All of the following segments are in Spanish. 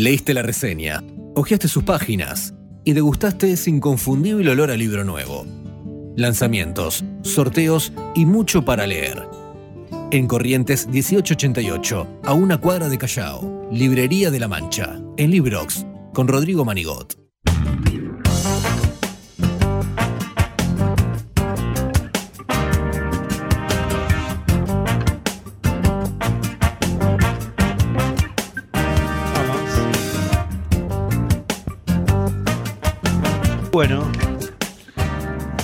Leíste la reseña, hojeaste sus páginas y degustaste ese inconfundible olor a libro nuevo. Lanzamientos, sorteos y mucho para leer. En Corrientes 1888, a una cuadra de Callao, Librería de la Mancha, en Librox, con Rodrigo Manigot.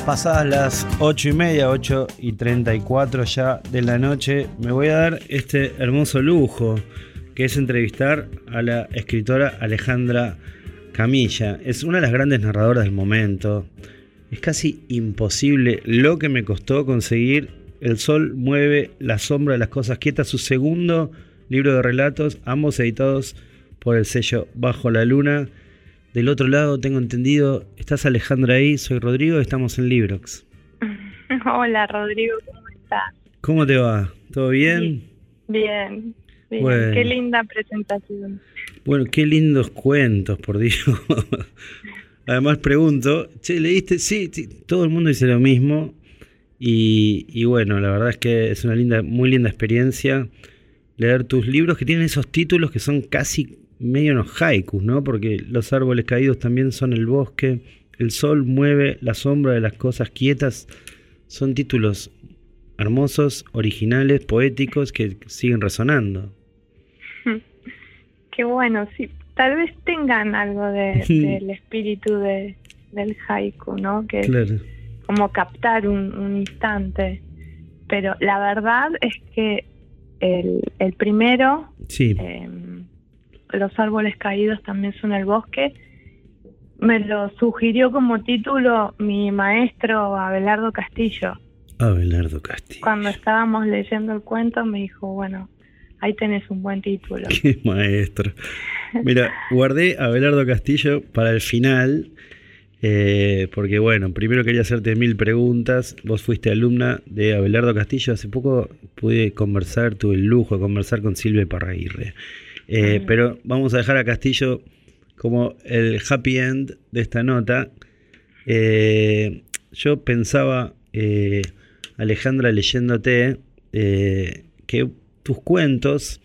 Pasadas las 8 y media, 8 y 34 ya de la noche, me voy a dar este hermoso lujo que es entrevistar a la escritora Alejandra Camilla. Es una de las grandes narradoras del momento. Es casi imposible lo que me costó conseguir El Sol mueve la sombra de las cosas quietas, su segundo libro de relatos, ambos editados por el sello Bajo la Luna. Del otro lado, tengo entendido, estás Alejandra ahí, soy Rodrigo, estamos en Librox. Hola Rodrigo, ¿cómo estás? ¿Cómo te va? ¿Todo bien? Bien, bien. Qué linda presentación. Bueno, qué lindos cuentos, por Dios. Además pregunto, che, ¿leíste? Sí, todo el mundo dice lo mismo. Y, y, bueno, la verdad es que es una linda, muy linda experiencia leer tus libros que tienen esos títulos que son casi medio unos haikus, ¿no? Porque los árboles caídos también son el bosque, el sol mueve la sombra de las cosas quietas. Son títulos hermosos, originales, poéticos que siguen resonando. Qué bueno, sí. Tal vez tengan algo del espíritu de, del haiku, ¿no? Que es como captar un, instante. Pero la verdad es que el, el primero sí. Em, los árboles caídos también son el bosque. Me lo sugirió como título mi maestro Abelardo Castillo. Abelardo Castillo. Cuando estábamos leyendo el cuento me dijo, bueno, ahí tenés un buen título. Qué maestro. Mira, guardé a Abelardo Castillo para el final, eh, porque bueno, primero quería hacerte mil preguntas. Vos fuiste alumna de Abelardo Castillo. Hace poco pude conversar, tuve el lujo de conversar con Silvia Parraguirre. Eh, pero vamos a dejar a Castillo como el happy end de esta nota. Eh, yo pensaba, eh, Alejandra, leyéndote, que tus cuentos,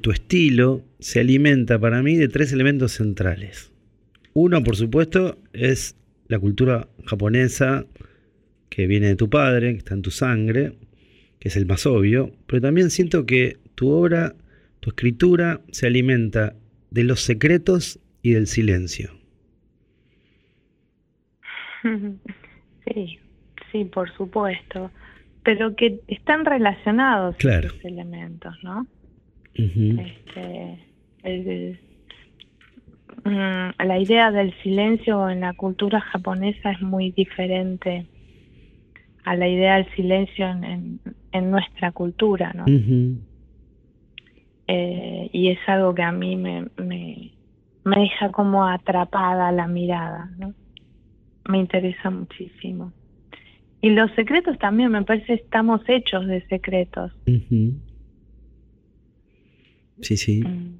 tu estilo, se alimenta para mí de tres elementos centrales. Uno, por supuesto, es la cultura japonesa que viene de tu padre, que está en tu sangre, que es el más obvio, pero también siento que tu obra tu escritura se alimenta de los secretos y del silencio. Sí, sí, por supuesto. Pero que están relacionados claro. elementos, ¿no? este, mm, la idea del silencio en la cultura japonesa es muy diferente a la idea del silencio en, en, nuestra cultura, ¿no? Eh, y es algo que a mí me, me, deja como atrapada la mirada, ¿no? Me interesa muchísimo. Y los secretos también, me parece, estamos hechos de secretos. Sí, sí. Mm.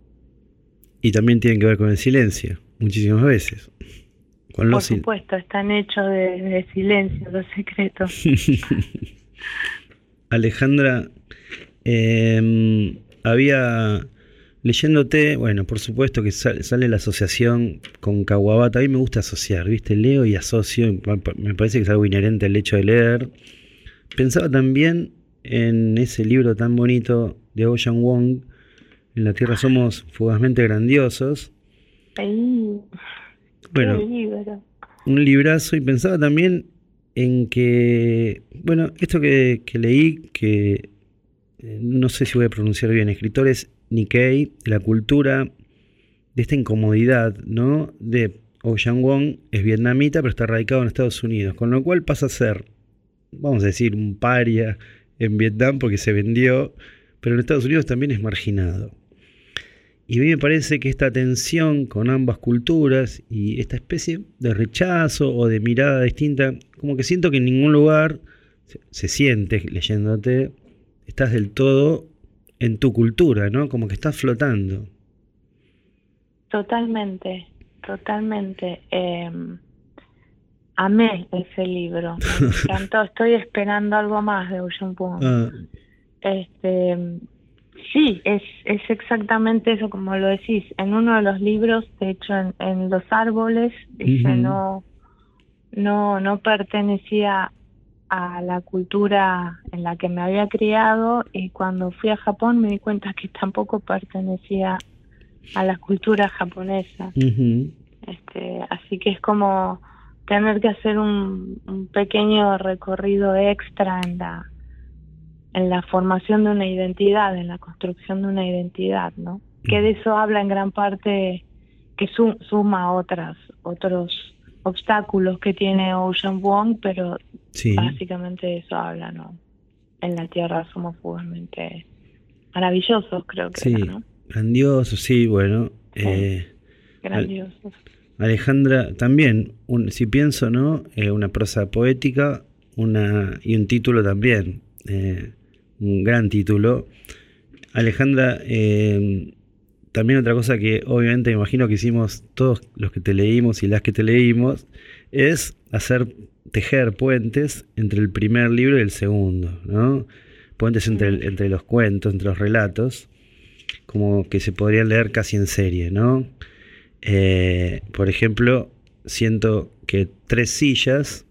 Y también tienen que ver con el silencio, muchísimas veces. Por supuesto, están hechos de, de silencio los secretos. Alejandra, eh, había leyéndote, bueno, por supuesto que sale, la asociación con Kawabata. A mí me gusta asociar, ¿viste? Leo y asocio, me parece que es algo inherente al hecho de leer. Pensaba también en ese libro tan bonito de Ocean Wong, En la Tierra somos fugazmente grandiosos. bueno, un librazo y pensaba también en que, bueno, esto que, que leí, que no sé si voy a pronunciar bien, escritores Nikkei, la cultura de esta incomodidad, ¿no? De Ocean Wong es vietnamita, pero está radicado en Estados Unidos, con lo cual pasa a ser, vamos a decir, un paria en Vietnam porque se vendió, pero en Estados Unidos también es marginado. Y a mí me parece que esta tensión con ambas culturas y esta especie de rechazo o de mirada distinta, como que siento que en ningún lugar se siente leyéndote estás del todo en tu cultura, ¿no? Como que estás flotando. totalmente, totalmente. Eh, amé ese libro, me encantó. Estoy esperando algo más de Ocean Pong. Ah. Este, sí, es, es exactamente eso como lo decís. En uno de los libros, de hecho, en, los árboles dice no, no, no pertenecía a la cultura en la que me había criado y cuando fui a Japón me di cuenta que tampoco pertenecía a la cultura japonesa. este, así que es como tener que hacer un, pequeño recorrido extra en la en la formación de una identidad, en la construcción de una identidad, ¿no? Que de eso habla en gran parte que suma otras otros obstáculos que tiene Ocean Wong, pero básicamente de eso habla, ¿no? En la Tierra somos fugazmente maravillosos, creo que, sí. ¿no? Grandiosos, sí, bueno. Eh, grandiosos. Alejandra, también, un, si pienso, ¿no? Eh, una prosa poética una, y un título también, eh, un gran título. Alejandra, eh, también otra cosa que obviamente me imagino que hicimos todos los que te leímos y las que te leímos, es hacer tejer puentes entre el primer libro y el segundo, ¿no? Puentes entre, entre los cuentos, entre los relatos, como que se podrían leer casi en serie, ¿no? Eh, por ejemplo, siento que tres sillas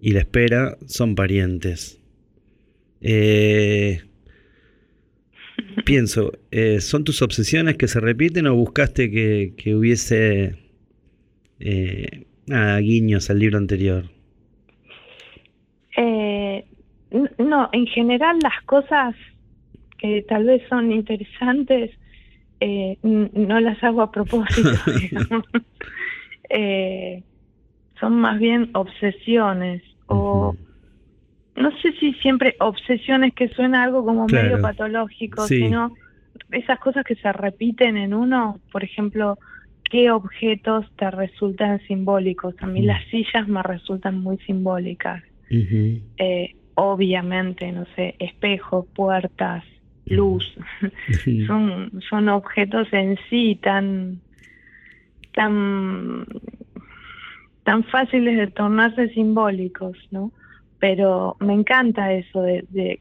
y la espera son parientes. Eh, pienso, eh, ¿son tus obsesiones que se repiten o buscaste que, hubiese guiños al libro anterior? no, en general las cosas que tal vez son interesantes eh, no las hago a propósito, eh, son más bien obsesiones o no sé si siempre obsesiones que suena algo como medio patológico, sino esas cosas que se repiten en uno, por ejemplo, qué objetos te resultan simbólicos. A mí las sillas me resultan muy simbólicas. eh, obviamente, no sé, espejos, puertas, luz. son, son objetos en sí tan, tan, tan fáciles de tornarse simbólicos, ¿no? Pero me encanta eso de,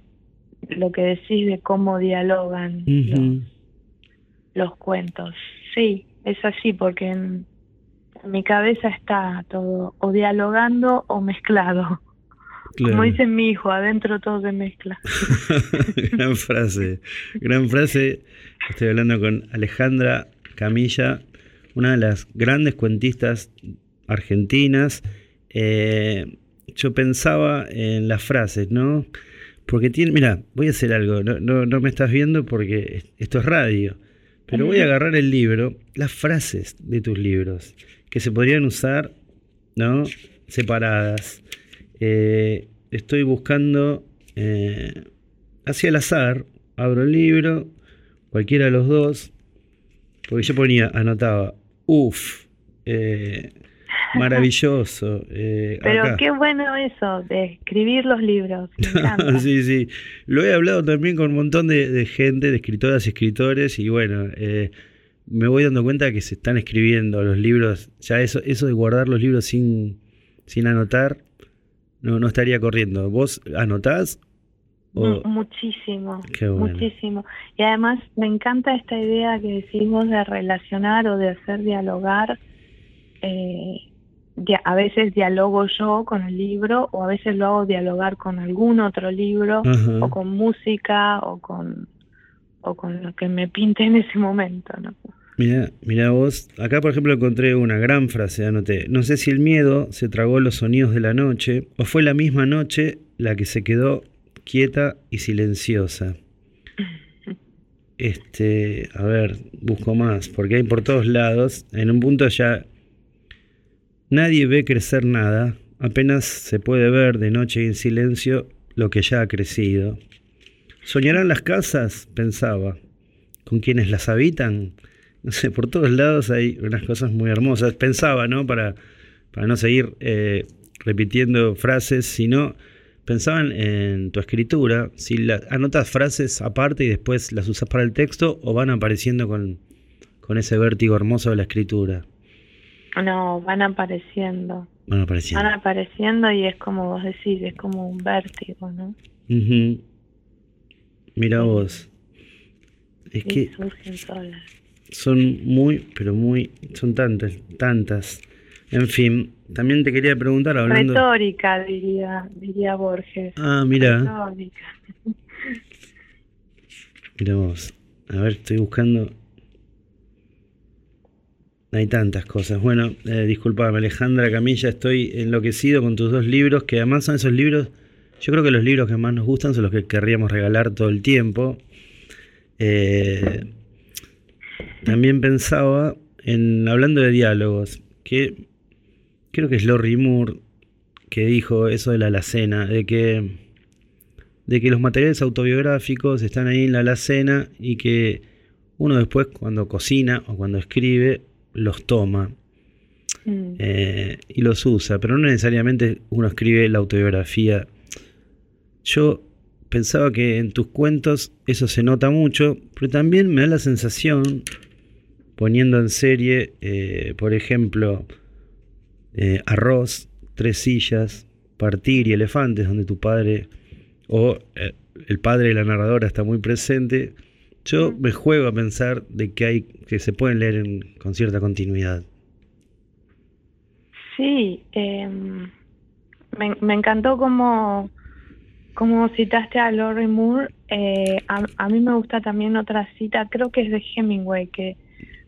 lo que decís de cómo dialogan los, cuentos. Sí, es así, porque en mi cabeza está todo o dialogando o mezclado. Como dice mi hijo, adentro todo se mezcla. gran frase, gran frase. Estoy hablando con Alejandra Camilla, una de las grandes cuentistas argentinas. Eh, yo pensaba en las frases, ¿no? Porque tiene, mira, voy a hacer algo, no, no, me estás viendo porque esto es radio, pero voy a agarrar el libro, las frases de tus libros, que se podrían usar, ¿no? Separadas. Eh, estoy buscando eh, hacia el azar, abro el libro, cualquiera de los dos, porque yo ponía, anotaba, uff, eh, maravilloso. Pero qué bueno eso, de escribir los libros. sí, sí. Lo he hablado también con un montón de, gente, de escritoras y escritores, y bueno, me voy dando cuenta que se están escribiendo los libros, ya eso, eso de guardar los libros sin, sin anotar, no, no estaría corriendo. ¿Vos anotás? Muchísimo, muchísimo. Y además me encanta esta idea que decimos de relacionar o de hacer dialogar. Eh, a veces dialogo yo con el libro o a veces lo hago dialogar con algún otro libro o con música o con, o con lo que me pinte en ese momento. ¿no? Mira, mira vos, acá por ejemplo encontré una gran frase, anoté, no sé si el miedo se tragó los sonidos de la noche o fue la misma noche la que se quedó quieta y silenciosa. Este, a ver, busco más, porque hay por todos lados, en un punto ya nadie ve crecer nada, apenas se puede ver de noche y en silencio lo que ya ha crecido. ¿Soñarán las casas? pensaba. ¿Con quienes las habitan? no sé, por todos lados hay unas cosas muy hermosas. Pensaba, ¿no? Para, no seguir eh, repitiendo frases, sino pensaban en tu escritura, si la, anotas frases aparte y después las usas para el texto o van apareciendo con ese vértigo hermoso de la escritura. No, van apareciendo. Van apareciendo. Van apareciendo y es como vos decís, es como un vértigo, ¿no? Mira vos. Es que son muy, pero muy, son tantas, tantas. En fin, también te quería preguntar hablando... Retórica, diría, diría Borges. Ah, mira. Retórica. Mira vos. A ver, estoy buscando... Hay tantas cosas. Bueno, eh, disculpame Alejandra Camilla, estoy enloquecido con tus dos libros, que además son esos libros, yo creo que los libros que más nos gustan son los que querríamos regalar todo el tiempo. Eh, también pensaba en, hablando de diálogos, que creo que es Lori Moore que dijo eso de la alacena, de que, de que los materiales autobiográficos están ahí en la alacena y que uno después cuando cocina o cuando escribe los toma mm. eh, y los usa, pero no necesariamente uno escribe la autobiografía. Yo pensaba que en tus cuentos eso se nota mucho, pero también me da la sensación, poniendo en serie, eh, por ejemplo, eh, Arroz, Tres Sillas, Partir y Elefantes, donde tu padre o el padre de la narradora está muy presente, yo me juego a pensar de que hay que se pueden leer con cierta continuidad. Sí, em, me, encantó como, como citaste a Lori Moore. Eh, a, mí me gusta también otra cita, creo que es de Hemingway, que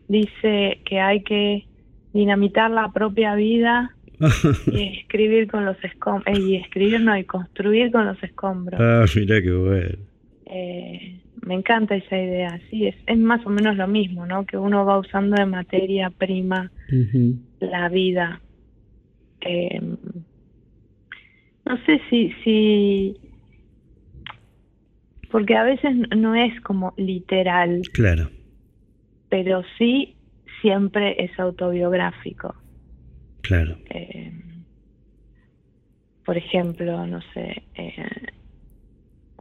dice que hay que dinamitar la propia vida y escribir con los escombros, eh, y escribir no, y construir con los escombros. Ah, mira qué bueno. Eh, me encanta esa idea, sí, es, es más o menos lo mismo, ¿no? Que uno va usando de materia prima la vida. Eh, no sé si, si, porque a veces no es como literal. Claro. Pero sí siempre es autobiográfico. Claro. Eh, por ejemplo, no sé, eh,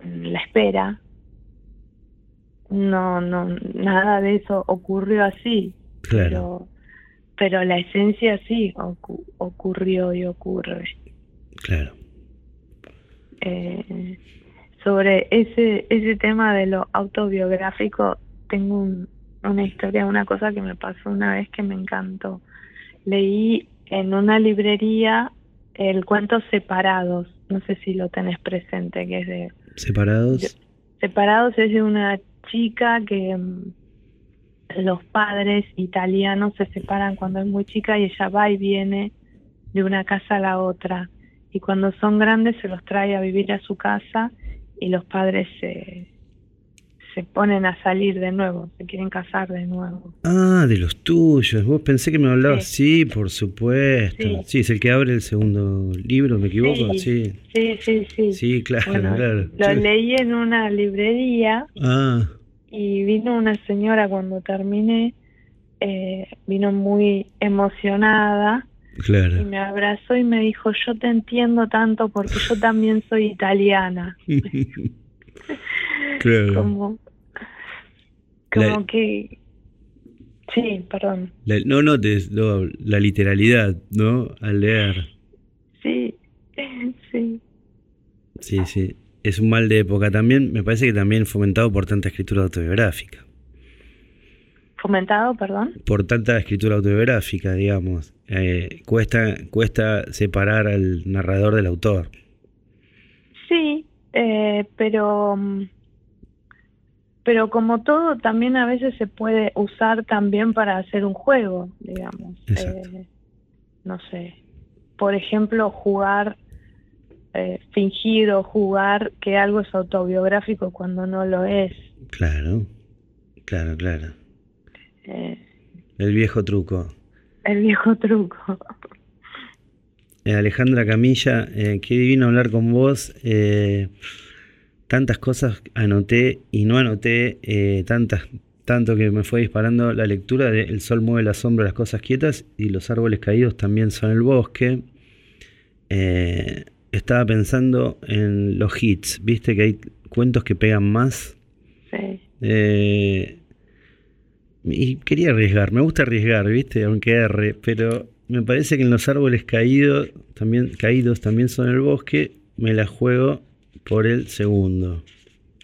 la espera no, no, nada de eso ocurrió así. Claro. Pero, la esencia sí ocurrió y ocurre. Claro. Eh, sobre ese, ese tema de lo autobiográfico, tengo una historia, una cosa que me pasó una vez que me encantó. Leí en una librería el cuento Separados, no sé si lo tenés presente, que es de... Separados. separados es de una chica que mm, los padres italianos se separan cuando es muy chica y ella va y viene de una casa a la otra. Y cuando son grandes se los trae a vivir a su casa y los padres se, se ponen a salir de nuevo, se quieren casar de nuevo. Ah, de los tuyos. Vos pensé que me hablabas. Sí, por supuesto. Sí. es el que abre el segundo libro, ¿me equivoco? Sí, sí, sí. Sí, sí. claro, claro. Lo leí en una librería. Ah. Y vino una señora cuando terminé, eh, vino muy emocionada. Claro. Y me abrazó y me dijo, yo te entiendo tanto porque yo también soy italiana. claro. Como, como que... Sí, perdón. no, no, la literalidad, ¿no? Al leer. Sí, sí. Sí, sí. Es un mal de época también, me parece que también fomentado por tanta escritura autobiográfica. ¿Fomentado, perdón? Por tanta escritura autobiográfica, digamos. Eh, cuesta, cuesta separar al narrador del autor. Sí, eh, pero mm, pero como todo también a veces se puede usar también para hacer un juego, digamos. Eh, no sé, por ejemplo, jugar, eh, fingir o jugar que algo es autobiográfico cuando no lo es. Claro, claro, claro. Eh, el viejo truco. El viejo truco. Alejandra Camilla, qué divino hablar con vos tantas cosas anoté y no anoté, eh, tantas, tanto que me fue disparando la lectura de El sol mueve la sombra, las cosas quietas y los árboles caídos también son el bosque. Eh, estaba pensando en los hits, viste que hay cuentos que pegan más. Sí. Eh, y quería arriesgar, me gusta arriesgar, ¿viste? Aunque erre, pero me parece que en los árboles caídos también, caídos también son el bosque, me la juego por el segundo,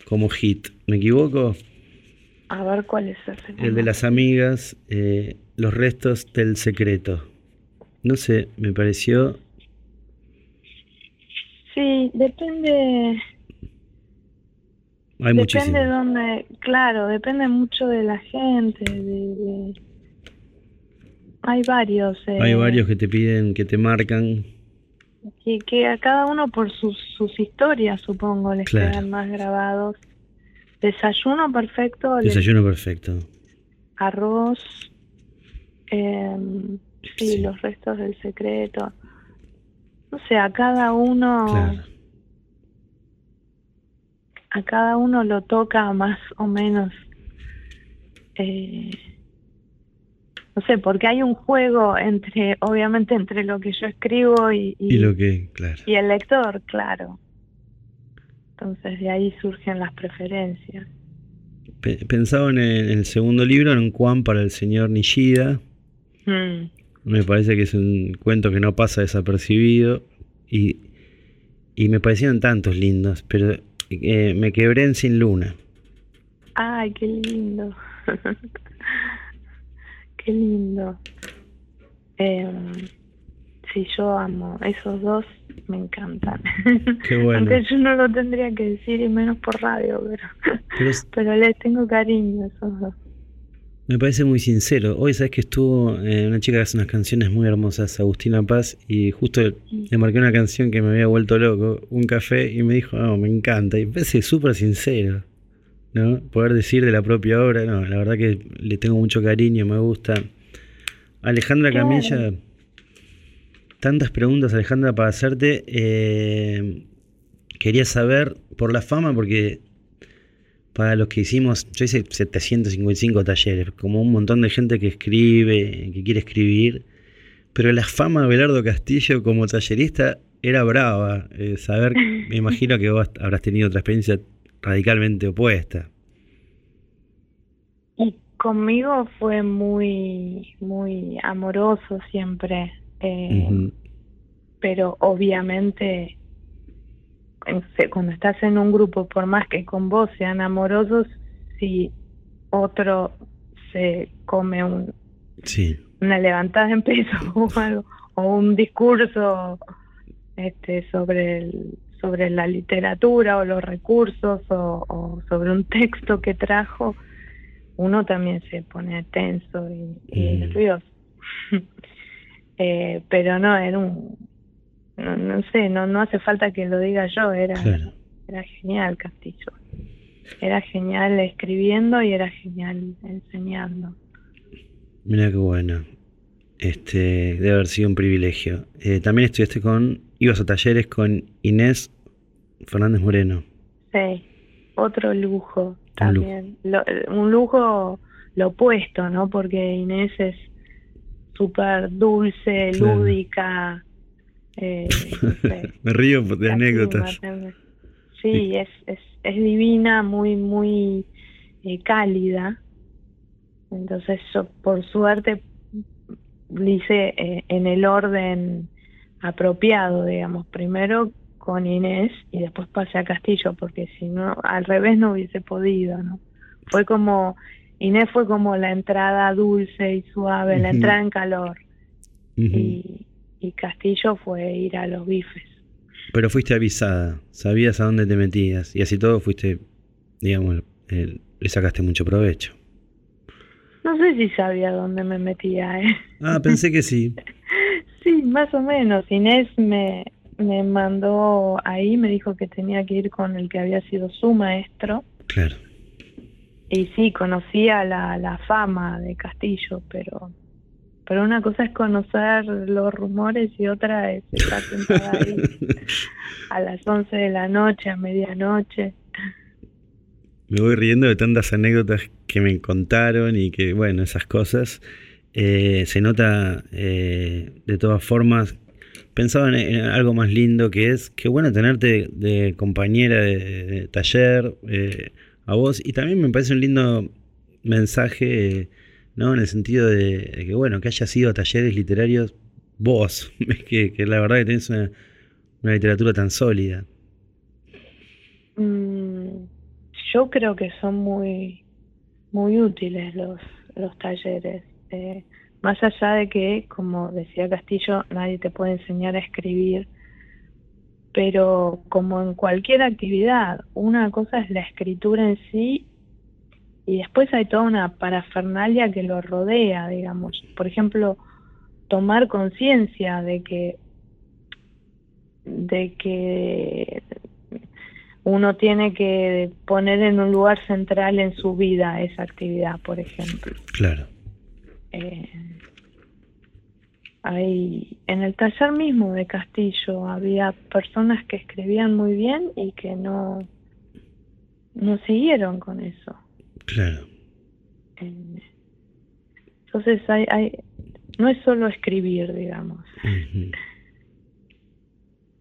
como hit. ¿Me equivoco? A ver cuál es el El de las amigas, eh, los restos del secreto. No sé, me pareció... Sí, depende hay depende de dónde, claro, depende mucho de la gente. Hay varios. Eh... Hay varios que te piden, que te marcan. Y que a cada uno por sus, sus historias, supongo, les quedan más grabados. Desayuno perfecto. Desayuno perfecto. Arroz. Eh, sí, los restos del secreto. O sea, cada uno. Claro a cada uno lo toca más o menos. Eh, no sé, porque hay un juego entre, obviamente, entre lo que yo escribo y, lo que, claro. y el lector, claro. Entonces de ahí surgen las preferencias. Pensaba en el, segundo libro, en un Juan para el señor Nishida. Mm. Me parece que es un cuento que no pasa desapercibido y, y me parecieron tantos lindos, pero eh, me quebré en Sin Luna. Ay, qué lindo. qué lindo. Eh, sí, yo amo. Esos dos me encantan. Qué bueno. Aunque yo no lo tendría que decir y menos por radio, pero, pero, les tengo cariño a esos dos. Me parece muy sincero. Hoy sabes que estuvo eh, una chica que hace unas canciones muy hermosas, Agustina Paz, y justo le marqué una canción que me había vuelto loco, un café, y me dijo, oh, me encanta. Y me parece súper sincero, ¿no? Poder decir de la propia obra, no, la verdad que le tengo mucho cariño, me gusta. Alejandra Camilla, tantas preguntas, Alejandra, para hacerte. Eh, quería saber por la fama, porque para los que hicimos, yo hice 755 talleres, como un montón de gente que escribe, que quiere escribir, pero la fama de Belardo Castillo como tallerista era brava. Eh, saber, me imagino que vos habrás tenido otra experiencia radicalmente opuesta. Y conmigo fue muy, muy amoroso siempre, eh, pero obviamente cuando estás en un grupo, por más que con vos sean amorosos, si otro se come un, una levantada en peso o algo, o un discurso este, sobre el, sobre la literatura o los recursos o, sobre un texto que trajo, uno también se pone tenso y, y mm. nervioso. eh, pero no, era un, no, no sé, no, no hace falta que lo diga yo, era, era genial Castillo. Era genial escribiendo y era genial enseñando. Mira qué bueno. Este, debe haber sido un privilegio. Eh, también estudiaste con, ibas a talleres con Inés Fernández Moreno. Sí, otro lujo también. un lujo lo opuesto, ¿no? Porque Inés es súper dulce, lúdica, eh, Me río de anécdotas. Sí, es, es, es divina, muy, muy eh, cálida. Entonces yo, por suerte, hice eh, en el orden apropiado, digamos. Primero con Inés y después pasé a Castillo, porque si no, al revés no hubiese podido, ¿no? Fue como, Inés fue como la entrada dulce y suave, la entrada en calor. Y y Castillo fue ir a los bifes. Pero fuiste avisada, sabías a dónde te metías y así todo fuiste, digamos, le sacaste mucho provecho. No sé si sabía dónde me metía, ¿eh? Ah, pensé que sí. sí, más o menos. Inés me, me mandó ahí, me dijo que tenía que ir con el que había sido su maestro. Claro. Y sí, conocía la, la fama de Castillo, pero pero una cosa es conocer los rumores y otra es estar sentada ahí a las 11 de la noche, a medianoche. Me voy riendo de tantas anécdotas que me contaron y que, bueno, esas cosas. Eh, se nota eh, de todas formas, pensaba en, algo más lindo que es, que bueno tenerte de, compañera de, taller, eh, a vos, y también me parece un lindo mensaje ¿no? En el sentido de, que, bueno, que haya sido talleres literarios vos, que, la verdad que tenés una, literatura tan sólida. Mm, yo creo que son muy, muy útiles los, los talleres. Eh, más allá de que, como decía Castillo, nadie te puede enseñar a escribir, pero como en cualquier actividad, una cosa es la escritura en sí y después hay toda una parafernalia que lo rodea, digamos. Por ejemplo, tomar conciencia de que de que uno tiene que poner en un lugar central en su vida esa actividad, por ejemplo. Claro. Eh, en el taller mismo de Castillo había personas que escribían muy bien y que no, no siguieron con eso. Claro. Eh, entonces hay, hay, no es solo escribir, digamos.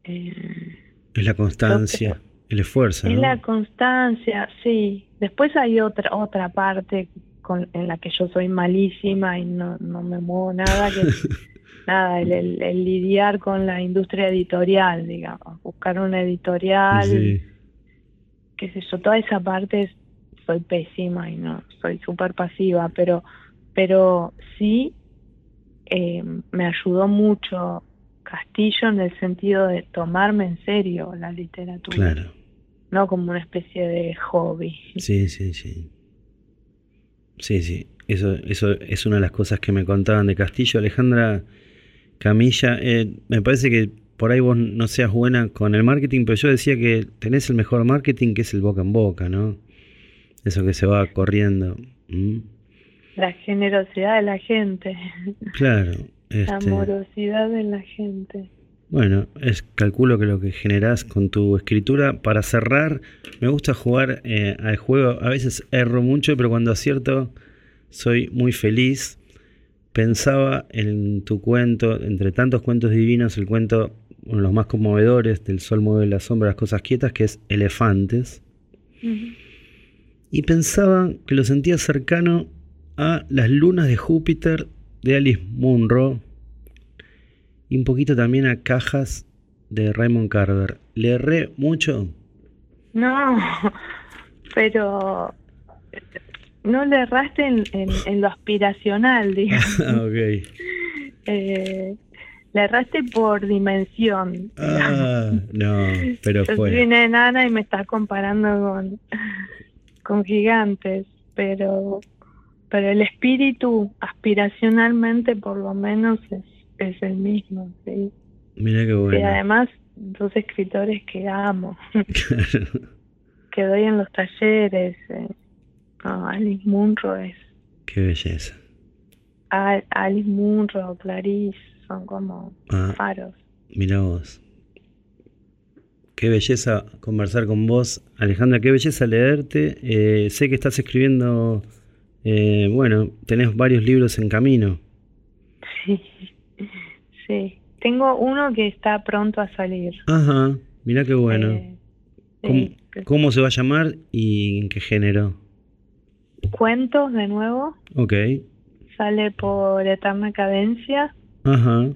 Eh, es la constancia, el esfuerzo. Es la constancia, sí. Después hay otra otra parte con, en la que yo soy malísima y no, no me muevo nada, que nada, el, lidiar con la industria editorial, digamos, buscar una editorial, sí. qué sé yo, toda esa parte soy pésima y no, soy súper pasiva, pero, pero sí eh, me ayudó mucho Castillo en el sentido de tomarme en serio la literatura. Claro. No como una especie de hobby. Sí, sí, sí. Sí, sí. Eso, eso es una de las cosas que me contaban de Castillo. Alejandra Camilla, eh, me parece que por ahí vos no seas buena con el marketing, pero yo decía que tenés el mejor marketing que es el boca en boca, ¿no? Eso que se va corriendo. La generosidad de la gente. Claro. la este, amorosidad de la gente. Bueno, es calculo que lo que generás con tu escritura. Para cerrar, me gusta jugar eh, al juego. A veces erro mucho, pero cuando acierto soy muy feliz. Pensaba en tu cuento, entre tantos cuentos divinos, el cuento, uno de los más conmovedores, del sol mueve la sombra, las cosas quietas, que es Elefantes y pensaba que lo sentía cercano a las lunas de Júpiter de Alice Munro y un poquito también a cajas de Raymond Carver. ¿Le erré mucho? No, pero no le erraste en, lo aspiracional, digamos. Ah, ok. Eh, le erraste por dimensión. Ah, no, pero Yo fue. soy una enana y me estás comparando con con gigantes, pero, pero el espíritu aspiracionalmente por lo menos es, es el mismo, ¿sí? Mira qué bueno. Y además dos escritores que amo, que doy en los talleres. Eh. Alice Munro es... Qué belleza. Alice Munro, Clarice, son como ah, faros. Mira vos. Qué belleza conversar con vos, Alejandra, qué belleza leerte. Eh, sé que estás escribiendo, eh, bueno, tenés varios libros en camino. Sí, sí. Tengo uno que está pronto a salir. Ajá, mira qué bueno. Eh, ¿Cómo, se va a llamar y en qué género? Cuentos de nuevo. Ok. Sale por Eterna Cadencia. Ajá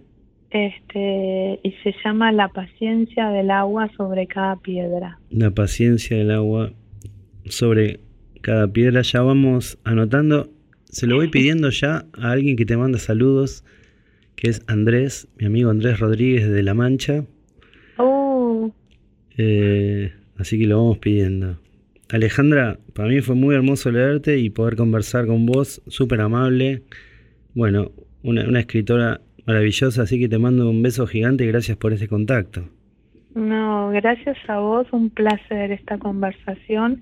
este y se llama La paciencia del agua sobre cada piedra. La paciencia del agua sobre cada piedra. Ya vamos anotando. Se lo voy pidiendo ya a alguien que te manda saludos, que es Andrés, mi amigo Andrés Rodríguez de La Mancha. Oh. Eh, así que lo vamos pidiendo. Alejandra, para mí fue muy hermoso leerte y poder conversar con vos, súper amable. Bueno, una, una escritora Maravillosa, así que te mando un beso gigante y gracias por ese contacto. No, gracias a vos, un placer esta conversación.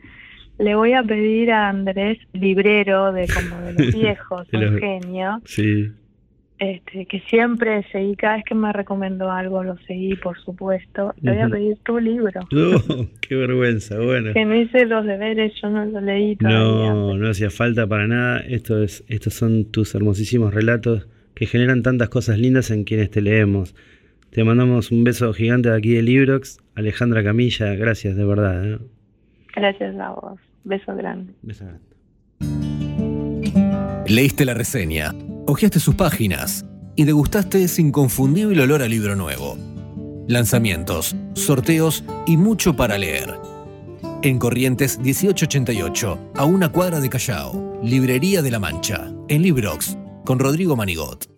Le voy a pedir a Andrés, librero de como de los viejos, un genio, sí. Este, que siempre seguí, cada vez que me recomendó algo lo seguí, por supuesto. Le voy a pedir tu libro. No, qué vergüenza, bueno. Que no hice los deberes, yo no lo leí todavía. No, no hacía falta para nada. Esto es, estos son tus hermosísimos relatos que generan tantas cosas lindas en quienes te leemos. Te mandamos un beso gigante de aquí de Librox. Alejandra Camilla, gracias de verdad. ¿eh? Gracias a vos. Beso grande. Beso grande. Leíste la reseña, hojeaste sus páginas y degustaste ese inconfundible olor a libro nuevo. Lanzamientos, sorteos y mucho para leer. En Corrientes 1888, a una cuadra de Callao, Librería de la Mancha, en Librox, con Rodrigo Manigot.